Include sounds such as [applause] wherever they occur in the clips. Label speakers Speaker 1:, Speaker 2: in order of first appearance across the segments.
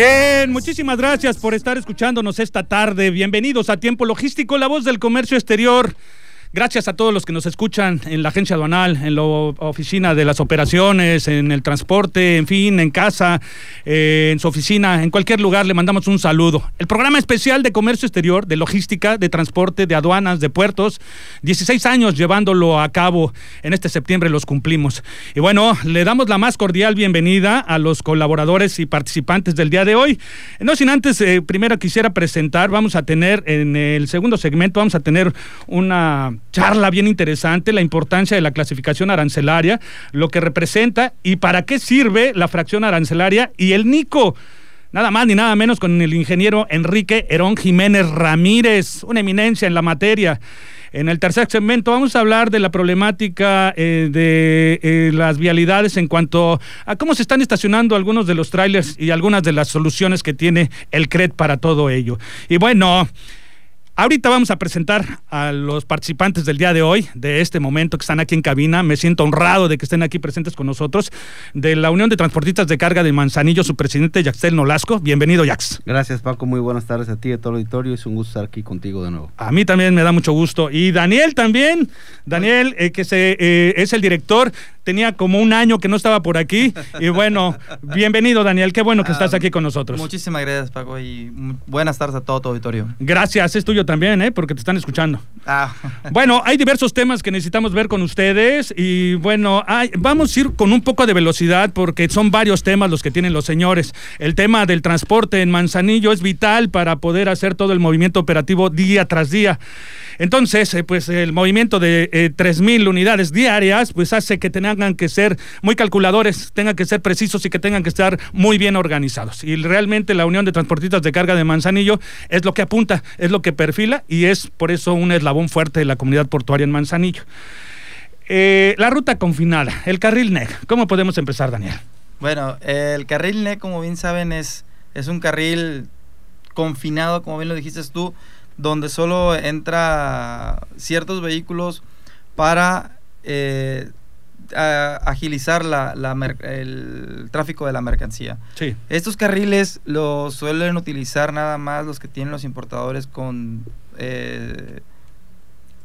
Speaker 1: Bien, muchísimas gracias por estar escuchándonos esta tarde. Bienvenidos a Tiempo Logístico, la voz del comercio exterior. Gracias a todos los que nos escuchan en la agencia aduanal, en la oficina de las operaciones, en el transporte, en fin, en casa, eh, en su oficina, en cualquier lugar, le mandamos un saludo. El programa especial de comercio exterior, de logística, de transporte, de aduanas, de puertos, 16 años llevándolo a cabo. En este septiembre los cumplimos. Y bueno, le damos la más cordial bienvenida a los colaboradores y participantes del día de hoy. No sin antes, eh, primero quisiera presentar, vamos a tener en el segundo segmento, vamos a tener una charla bien interesante, la importancia de la clasificación arancelaria, lo que representa y para qué sirve la fracción arancelaria y el NICO. Nada más ni nada menos con el ingeniero Enrique Herón Jiménez Ramírez, una eminencia en la materia. En el tercer segmento vamos a hablar de la problemática eh, de eh, las vialidades en cuanto a cómo se están estacionando algunos de los trailers y algunas de las soluciones que tiene el CRED para todo ello. Y bueno, Ahorita vamos a presentar a los participantes del día de hoy, de este momento que están aquí en cabina. Me siento honrado de que estén aquí presentes con nosotros. De la Unión de Transportistas de Carga de Manzanillo, su presidente Yaxtel Nolasco. Bienvenido, Yax.
Speaker 2: Gracias, Paco. Muy buenas tardes a ti y a todo el auditorio. Es un gusto estar aquí contigo de nuevo.
Speaker 1: A mí también me da mucho gusto. Y Daniel también. Daniel, eh, que se, eh, es el director tenía como un año que no estaba por aquí. Y bueno, [laughs] bienvenido Daniel, qué bueno que estás ah, aquí con nosotros.
Speaker 3: Muchísimas gracias Paco y buenas tardes a todo tu auditorio.
Speaker 1: Gracias, es tuyo también, ¿eh? porque te están escuchando. Ah. Bueno, hay diversos temas que necesitamos ver con ustedes y bueno, vamos a ir con un poco de velocidad porque son varios temas los que tienen los señores. El tema del transporte en Manzanillo es vital para poder hacer todo el movimiento operativo día tras día. Entonces, eh, pues el movimiento de eh, 3.000 unidades diarias, pues hace que tengan que ser muy calculadores, tengan que ser precisos y que tengan que estar muy bien organizados. Y realmente la Unión de Transportistas de Carga de Manzanillo es lo que apunta, es lo que perfila y es por eso un eslabón fuerte de la comunidad portuaria en Manzanillo. Eh, la ruta confinada, el carril NEC, ¿cómo podemos empezar, Daniel?
Speaker 3: Bueno, el carril NEC, como bien saben, es, es un carril confinado, como bien lo dijiste tú, donde solo entra ciertos vehículos para eh, agilizar la, el tráfico de la mercancía.
Speaker 1: Sí.
Speaker 3: Estos carriles los suelen utilizar nada más los que tienen los importadores con, eh,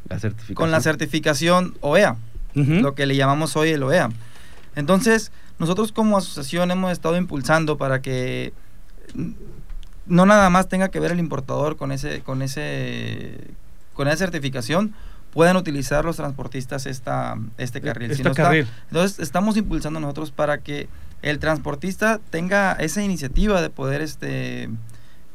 Speaker 2: la, certificación.
Speaker 3: con la certificación OEA, lo que le llamamos hoy el OEA. Entonces, nosotros como asociación hemos estado impulsando para que no nada más tenga que ver el importador con ese, con ese, con esa certificación, puedan utilizar los transportistas esta, este carril. entonces estamos impulsando nosotros para que el transportista tenga esa iniciativa de poder este,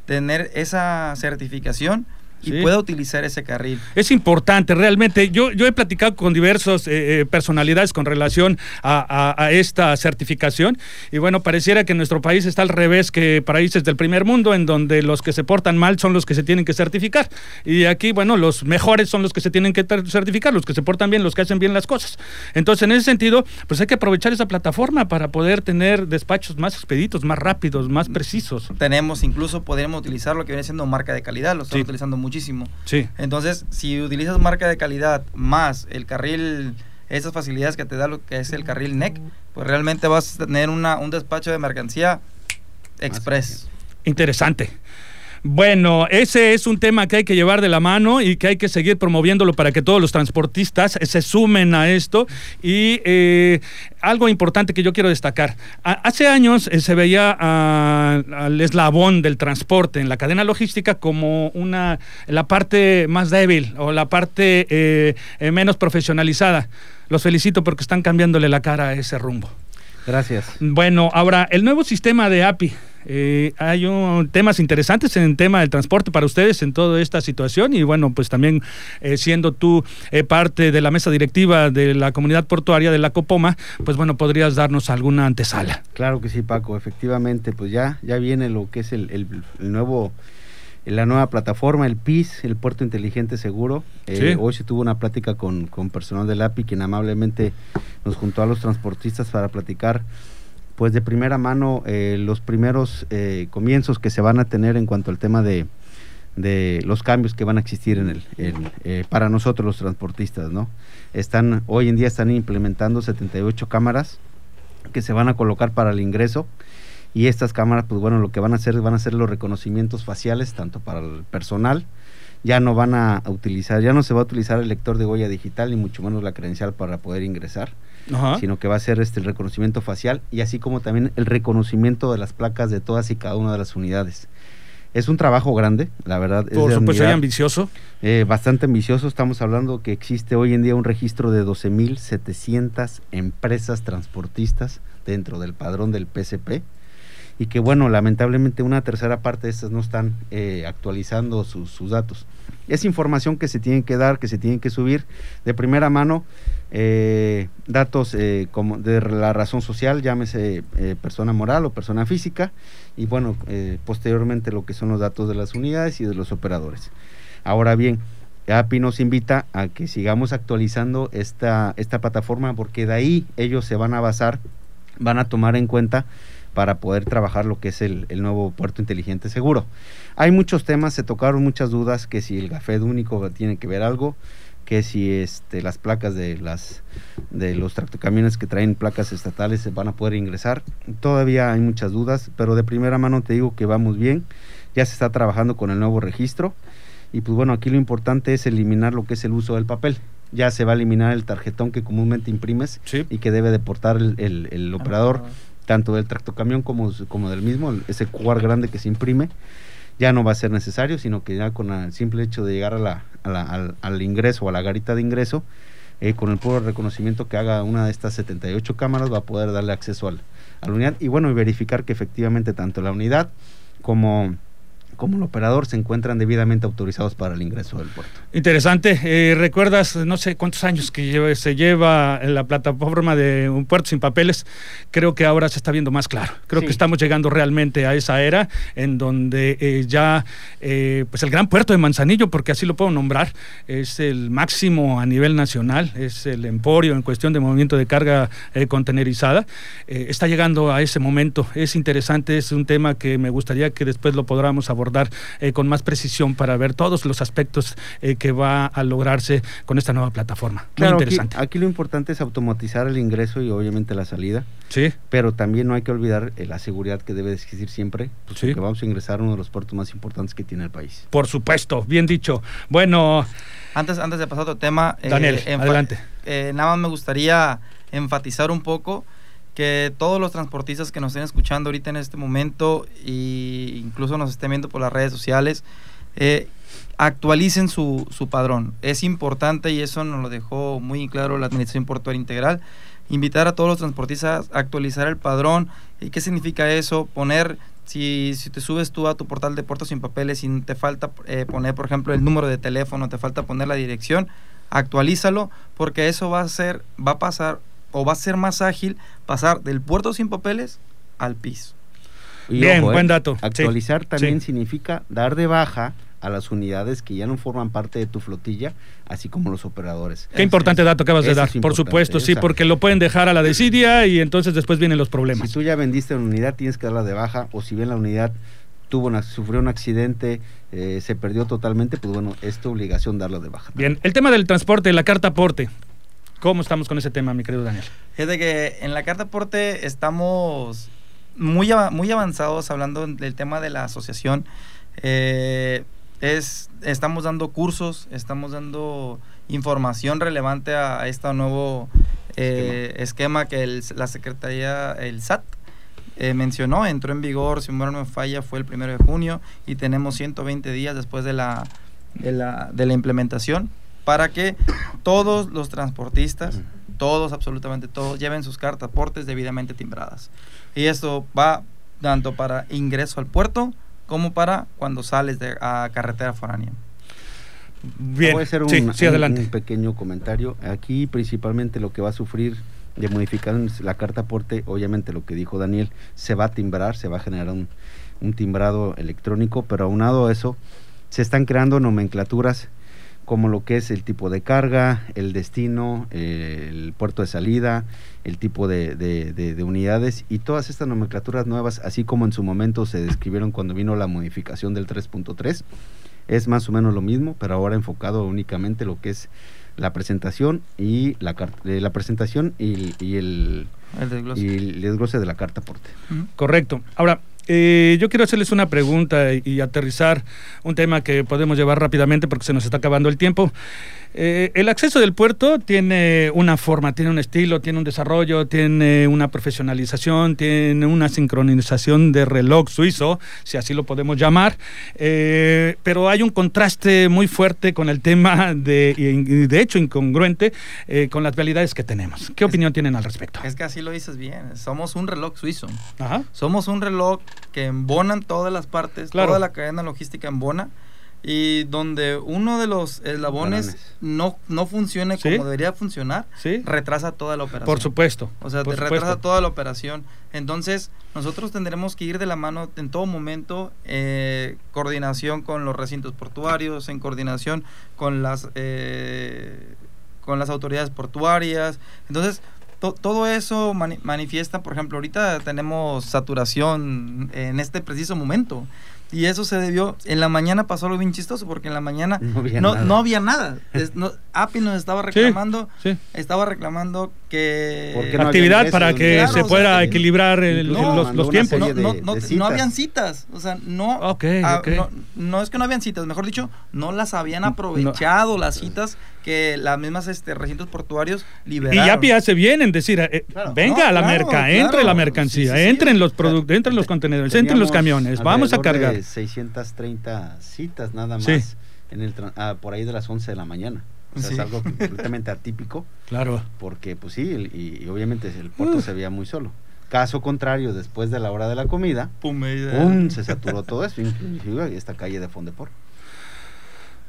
Speaker 3: tener esa certificación y pueda utilizar ese carril.
Speaker 1: Es importante, realmente. Yo, yo he platicado con diversas eh, eh, personalidades con relación a, esta certificación y bueno, pareciera que nuestro país está al revés que países del primer mundo, en donde los que se portan mal son los que se tienen que certificar. Y aquí, bueno, los mejores son los que se tienen que certificar, los que se portan bien, los que hacen bien las cosas. Entonces, en ese sentido, pues hay que aprovechar esa plataforma para poder tener despachos más expeditos, más rápidos, más precisos.
Speaker 3: Tenemos, incluso podríamos utilizar lo que viene siendo marca de calidad, lo estamos utilizando mucho muchísimo.
Speaker 1: Sí.
Speaker 3: Entonces, si utilizas marca de calidad más el carril, esas facilidades que te da lo que es el carril NEC, pues realmente vas a tener una, un despacho de mercancía express.
Speaker 1: Interesante. Bueno, ese es un tema que hay que llevar de la mano y que hay que seguir promoviéndolo para que todos los transportistas se sumen a esto. Y eh, algo importante que yo quiero destacar. hace años eh, se veía al eslabón del transporte en la cadena logística como una la parte más débil o la parte eh, menos profesionalizada. Los felicito porque están cambiándole la cara a ese rumbo.
Speaker 2: Gracias.
Speaker 1: Bueno, ahora, el nuevo sistema de API Eh, hay un, temas interesantes en el tema del transporte para ustedes en toda esta situación y bueno, pues también eh, siendo tú eh, parte de la mesa directiva de la comunidad portuaria de la Copoma, pues bueno, podrías darnos alguna antesala.
Speaker 2: Claro que sí, Paco, efectivamente, pues ya, ya viene lo que es el, el, nuevo la nueva plataforma, el PIS, el Puerto Inteligente Seguro. Hoy se tuvo una plática con, con personal del API, quien amablemente nos juntó a los transportistas para platicar pues de primera mano eh, los primeros eh, comienzos que se van a tener en cuanto al tema de, los cambios que van a existir en el eh, para nosotros los transportistas no están hoy en día están implementando 78 cámaras que se van a colocar para el ingreso y estas cámaras pues bueno lo que van a hacer van a ser los reconocimientos faciales tanto para el personal ya no van a utilizar ya no se va a utilizar el lector de huella digital ni mucho menos la credencial para poder ingresar sino que va a ser este el reconocimiento facial y así como también el reconocimiento de las placas de todas y cada una de las unidades. Es un trabajo grande, la verdad.
Speaker 1: Por supuesto, es ambicioso.
Speaker 2: Eh, bastante ambicioso. Estamos hablando que existe hoy en día un registro de 12.700 empresas transportistas dentro del padrón del PCP y que bueno, lamentablemente una tercera parte de estas no están eh, actualizando sus, datos. Es información que se tiene que dar, que se tienen que subir de primera mano, eh, datos eh, como de la razón social, llámese persona moral o persona física, y bueno, posteriormente lo que son los datos de las unidades y de los operadores. Ahora bien, API nos invita a que sigamos actualizando esta, esta plataforma porque de ahí ellos se van a basar, van a tomar en cuenta para poder trabajar lo que es el, nuevo puerto inteligente seguro. Hay muchos temas, se tocaron muchas dudas, que si el GAFED único tiene que ver algo, que si este, las placas de, las, de los tractocamiones que traen placas estatales se van a poder ingresar. Todavía hay muchas dudas, pero de primera mano te digo que vamos bien. Ya se está trabajando con el nuevo registro. Y pues bueno, aquí lo importante es eliminar lo que es el uso del papel. Ya se va a eliminar el tarjetón que comúnmente imprimes y que debe de portar el, el, operador tanto del tractocamión como, como del mismo, ese QR grande que se imprime, ya no va a ser necesario, sino que ya con el simple hecho de llegar a la, al, al, ingreso o a la garita de ingreso, eh, con el puro reconocimiento que haga una de estas 78 cámaras, va a poder darle acceso al, a la unidad y bueno, y verificar que efectivamente tanto la unidad como como el operador se encuentran debidamente autorizados para el ingreso del puerto.
Speaker 1: Interesante. Eh, ¿Recuerdas, no sé cuántos años que se lleva en la plataforma de un puerto sin papeles? Creo que ahora se está viendo más claro. Creo que estamos llegando realmente a esa era en donde eh, ya, eh, pues el gran puerto de Manzanillo, porque así lo puedo nombrar, es el máximo a nivel nacional, es el emporio en cuestión de movimiento de carga contenerizada. está llegando a ese momento. Es interesante, es un tema que me gustaría que después lo podamos abordar dar eh, con más precisión para ver todos los aspectos eh, que va a lograrse con esta nueva plataforma. Muy interesante.
Speaker 2: Aquí, lo importante es automatizar el ingreso y obviamente la salida.
Speaker 1: Sí.
Speaker 2: Pero también no hay que olvidar eh, la seguridad que debe existir siempre, pues, porque vamos a ingresar a uno de los puertos más importantes que tiene el país.
Speaker 1: Por supuesto, bien dicho. Bueno.
Speaker 3: Antes, antes de pasar a otro tema,
Speaker 1: Daniel, adelante.
Speaker 3: nada más me gustaría enfatizar un poco que todos los transportistas que nos estén escuchando ahorita en este momento e incluso nos estén viendo por las redes sociales, eh, actualicen su, su, padrón. Es importante y eso nos lo dejó muy claro la Administración Portuaria Integral. Invitar a todos los transportistas a actualizar el padrón. ¿Y qué significa eso? Poner, si, si te subes tú a tu portal de puertos sin papeles y te falta eh, poner, por ejemplo, el número de teléfono, te falta poner la dirección, actualízalo porque eso va a ser, va a pasar o va a ser más ágil pasar del puerto sin papeles al piso.
Speaker 1: Bien, buen eh, dato.
Speaker 2: Actualizar también significa dar de baja a las unidades que ya no forman parte de tu flotilla, así como los operadores.
Speaker 1: Qué importante dato acabas de dar, por supuesto, sí, porque lo pueden dejar a la desidia y entonces después vienen los problemas.
Speaker 2: Si tú ya vendiste una unidad, tienes que darla de baja, o si bien la unidad tuvo una, sufrió un accidente, eh, se perdió totalmente, pues bueno, es tu obligación darla de baja.
Speaker 1: Bien, el tema del transporte, la carta aporte, ¿Cómo estamos con ese tema, mi querido Daniel?
Speaker 3: de que en la carta aporte estamos muy, muy avanzados hablando del tema de la asociación. Eh, es, estamos dando cursos, estamos dando información relevante a, este nuevo eh, esquema. que la Secretaría, el SAT, eh, mencionó, entró en vigor, si no me falla, fue el primero de junio y tenemos 120 días después de la, de la, de la implementación para que todos los transportistas, todos, absolutamente todos, lleven sus cartas aportes debidamente timbradas. Y esto va tanto para ingreso al puerto como para cuando sales de, a carretera foránea.
Speaker 2: Bien, Voy a hacer un, un, pequeño comentario. Aquí principalmente lo que va a sufrir de modificar la carta aporte, obviamente lo que dijo Daniel, se va a timbrar, se va a generar un, un timbrado electrónico, pero aunado a eso, se están creando nomenclaturas como lo que es el tipo de carga, el destino, eh, el puerto de salida, el tipo de, de, unidades y todas estas nomenclaturas nuevas, así como en su momento se describieron cuando vino la modificación del 3.3, es más o menos lo mismo, pero ahora enfocado únicamente lo que es la presentación y la, eh, la presentación y, el, desglose. y el desglose de la carta aporte.
Speaker 1: Correcto. Ahora, eh, yo quiero hacerles una pregunta y, aterrizar un tema que podemos llevar rápidamente porque se nos está acabando el tiempo. Eh, el acceso del puerto tiene una forma, tiene un estilo, tiene un desarrollo, tiene una profesionalización, tiene una sincronización de reloj suizo, si así lo podemos llamar, eh, pero hay un contraste muy fuerte con el tema de, y de hecho incongruente, con las realidades que tenemos. ¿Qué opinión tienen al respecto?
Speaker 3: Es que así lo dices bien, somos un reloj suizo. Somos un reloj que embonan todas las partes, toda la cadena logística embona y donde uno de los eslabones no, no funcione como debería funcionar, retrasa toda la operación.
Speaker 1: Por supuesto.
Speaker 3: O sea, retrasa toda la operación. Entonces, nosotros tendremos que ir de la mano en todo momento, eh, coordinación con los recintos portuarios, en coordinación con las, eh, con las autoridades portuarias. Entonces, todo eso manifiesta, por ejemplo, ahorita tenemos saturación en este preciso momento. Y eso se debió, en la mañana pasó algo bien chistoso, porque en la mañana no había nada. No API nos estaba reclamando, estaba reclamando que...
Speaker 1: Actividad para que se pueda equilibrar los, tiempos.
Speaker 3: No, habían citas, o sea, no, no, es que no habían citas, mejor dicho, no las habían aprovechado las citas que las mismas este, recintos portuarios liberaron.
Speaker 1: Y API hace bien en decir, eh, venga a la merca, entre la mercancía, entren los productos, entren los contenedores, entren los camiones, vamos a cargar.
Speaker 2: 630 citas nada más en el ah, por ahí de las 11 de la mañana. O sea, es algo completamente atípico.
Speaker 1: Claro.
Speaker 2: Porque, pues sí, y, obviamente el puerto se veía muy solo. Caso contrario, después de la hora de la comida,
Speaker 3: pum,
Speaker 2: se saturó todo eso, inclusive esta calle de Fondepor.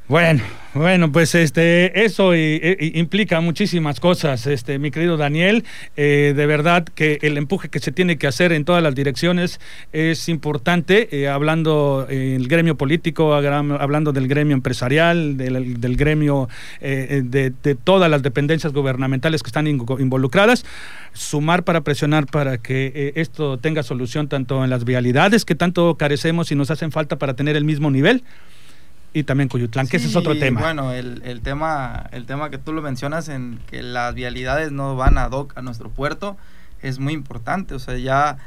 Speaker 1: Bueno, bueno, pues este, eso implica muchísimas cosas, este, mi querido Daniel. Eh, de verdad que el empuje que se tiene que hacer en todas las direcciones es importante, eh, hablando el gremio político, hablando del gremio empresarial, del, gremio eh, de, de, todas las dependencias gubernamentales que están involucradas, sumar para presionar para que esto tenga solución tanto en las vialidades que tanto carecemos y nos hacen falta para tener el mismo nivel y también Cuyutlán, que ese es otro tema.
Speaker 3: Bueno, el, el, tema, el tema que tú lo mencionas en que las vialidades no van a doc a nuestro puerto es muy importante. O sea, ya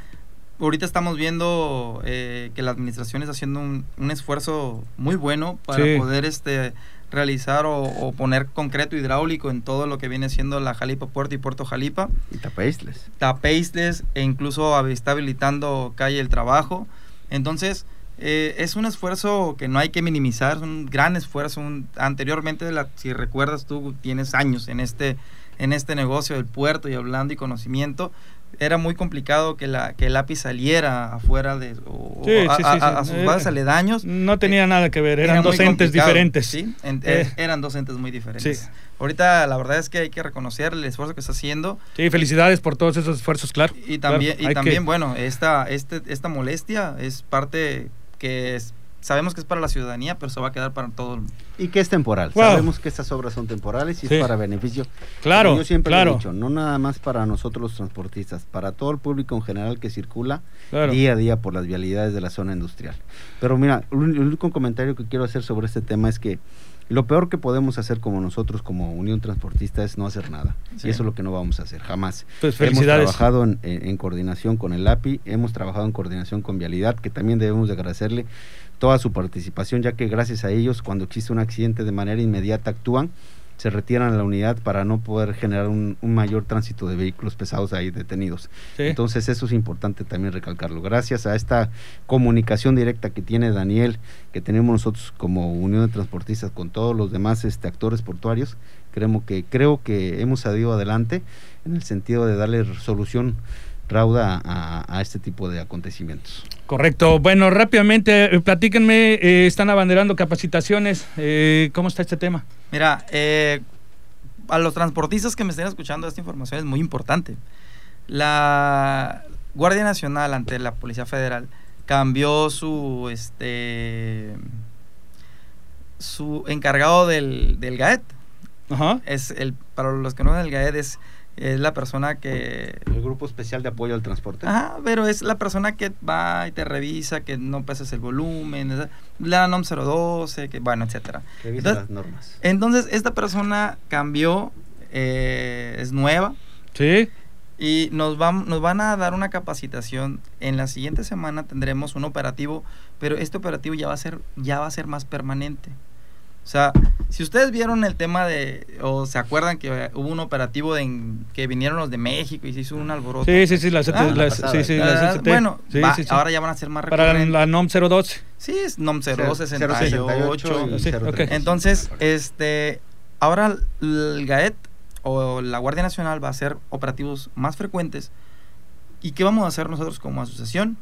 Speaker 3: ahorita estamos viendo eh, que la administración está haciendo un, un esfuerzo muy bueno para poder este realizar o, poner concreto hidráulico en todo lo que viene siendo la Jalipa Puerto y Puerto Jalipa.
Speaker 2: Y tapeisles.
Speaker 3: Tapeisles e incluso está habilitando calle el trabajo. Entonces, eh, es un esfuerzo que no hay que minimizar, es un gran esfuerzo. anteriormente, si recuerdas, tú tienes años en este, en este negocio del puerto y hablando y conocimiento. Era muy complicado que, la, que el lápiz saliera afuera de a, sus bases eh, aledaños.
Speaker 1: No tenía eh, nada que ver, eran docentes diferentes.
Speaker 3: Sí, eran docentes muy diferentes. Ahorita la verdad es que hay que reconocer el esfuerzo que está haciendo.
Speaker 1: Sí, felicidades por todos esos esfuerzos, claro.
Speaker 3: Y también, y también bueno, esta, este, esta molestia es parte que sabemos que es para la ciudadanía, pero se va a quedar para todo el mundo.
Speaker 2: Y que es temporal. Sabemos que estas obras son temporales y es para beneficio.
Speaker 1: Claro.
Speaker 2: yo siempre he dicho, no nada más para nosotros los transportistas, para todo el público en general que circula día a día por las vialidades de la zona industrial. Pero mira, el único comentario que quiero hacer sobre este tema es que lo peor que podemos hacer como nosotros, como Unión Transportista, es no hacer nada. Y eso es lo que no vamos a hacer, jamás.
Speaker 1: Pues
Speaker 2: hemos trabajado en, coordinación con el API, hemos trabajado en coordinación con Vialidad, que también debemos de agradecerle toda su participación, ya que gracias a ellos, cuando existe un accidente de manera inmediata actúan se retiran a la unidad para no poder generar un, mayor tránsito de vehículos pesados ahí detenidos. Entonces eso es importante también recalcarlo. Gracias a esta comunicación directa que tiene Daniel, que tenemos nosotros como Unión de Transportistas con todos los demás este, actores portuarios, creemos que, creo que hemos salido adelante en el sentido de darle solución rauda a, este tipo de acontecimientos.
Speaker 1: Correcto. Bueno, rápidamente, eh, platíquenme, eh, están abanderando capacitaciones, eh, ¿cómo está este tema?
Speaker 3: Mira, a los transportistas que me estén escuchando, esta información es muy importante. La Guardia Nacional ante la Policía Federal cambió su, este, su encargado del, del GAET. Ajá. Es el, para los que no ven el GAET es es la persona que...
Speaker 2: El Grupo Especial de Apoyo al Transporte.
Speaker 3: Ajá, pero es la persona que va y te revisa, que no pases el volumen, la NOM 012, que bueno, etcétera.
Speaker 2: Revisa las normas.
Speaker 3: Entonces, esta persona cambió, eh, es nueva.
Speaker 1: Sí.
Speaker 3: Y nos, van, nos van a dar una capacitación. En la siguiente semana tendremos un operativo, pero este operativo ya va a ser, ya va a ser más permanente. O sea, si ustedes vieron el tema de, o se acuerdan que hubo un operativo de, que vinieron los de México y se hizo un alboroto.
Speaker 1: Sí, sí, sí, ah, sí, sí,
Speaker 3: ah, Bueno, ahora ya van a ser más
Speaker 1: Para la NOM 012.
Speaker 3: Sí, es NOM 068. Entonces, este, ahora el GAET o la Guardia Nacional va a hacer operativos más frecuentes. ¿Y qué vamos a hacer nosotros como asociación?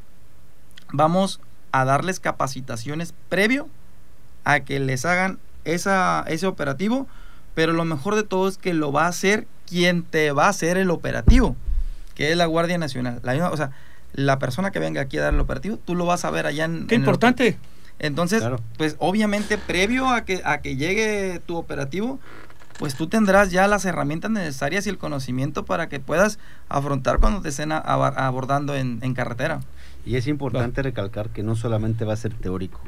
Speaker 3: Vamos a darles capacitaciones previo a que les hagan esa, ese operativo, pero lo mejor de todo es que lo va a hacer quien te va a hacer el operativo, que es la Guardia Nacional. La o sea, la persona que venga aquí a dar el operativo, tú lo vas a ver allá en...
Speaker 1: ¡Qué importante!
Speaker 3: Entonces, pues obviamente previo a que, a que llegue tu operativo, pues tú tendrás ya las herramientas necesarias y el conocimiento para que puedas afrontar cuando te estén abordando en, carretera.
Speaker 2: Y es importante recalcar que no solamente va a ser teórico,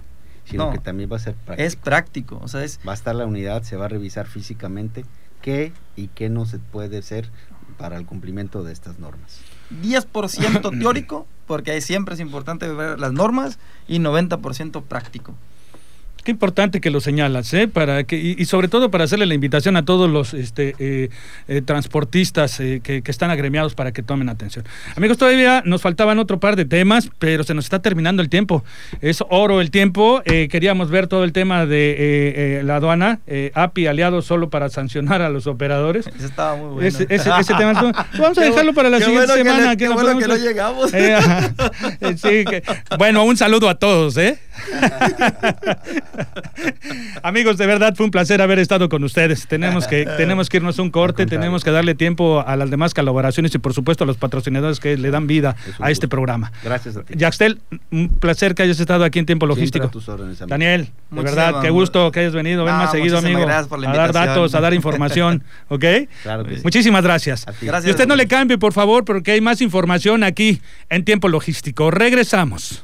Speaker 2: sino que también va a ser
Speaker 3: práctico. Es práctico, o sea, es...
Speaker 2: Va a estar la unidad, se va a revisar físicamente qué y qué no se puede hacer para el cumplimiento de estas normas.
Speaker 3: 10% [coughs] teórico, porque siempre es importante ver las normas, y 90% práctico.
Speaker 1: Qué importante que lo señalas, ¿eh? Para que, y, sobre todo para hacerle la invitación a todos los este, eh, eh, transportistas eh, que, están agremiados para que tomen atención. Amigos, todavía nos faltaban otro par de temas, pero se nos está terminando el tiempo. Es oro el tiempo. queríamos ver todo el tema de la aduana, API aliado solo para sancionar a los operadores.
Speaker 3: Ese estaba muy bueno.
Speaker 1: Ese, tema, [laughs] vamos a dejarlo para la siguiente semana.
Speaker 3: qué bueno que no llegamos. [laughs]
Speaker 1: bueno, un saludo a todos, ¿eh? [laughs] [laughs] Amigos, de verdad fue un placer haber estado con ustedes. Tenemos que, [laughs] tenemos que irnos un corte, tenemos que darle tiempo a las demás colaboraciones y por supuesto a los patrocinadores que le dan vida a este programa.
Speaker 2: Gracias a ti.
Speaker 1: Yaxtel, un placer que hayas estado aquí en Tiempo Logístico. Daniel, de verdad, qué gusto que hayas venido. Ven más seguido, amigo. a dar datos, a dar información. [laughs] ¿Ok? Muchísimas gracias. Y usted no le cambie, por favor, porque hay más información aquí en Tiempo Logístico. Regresamos.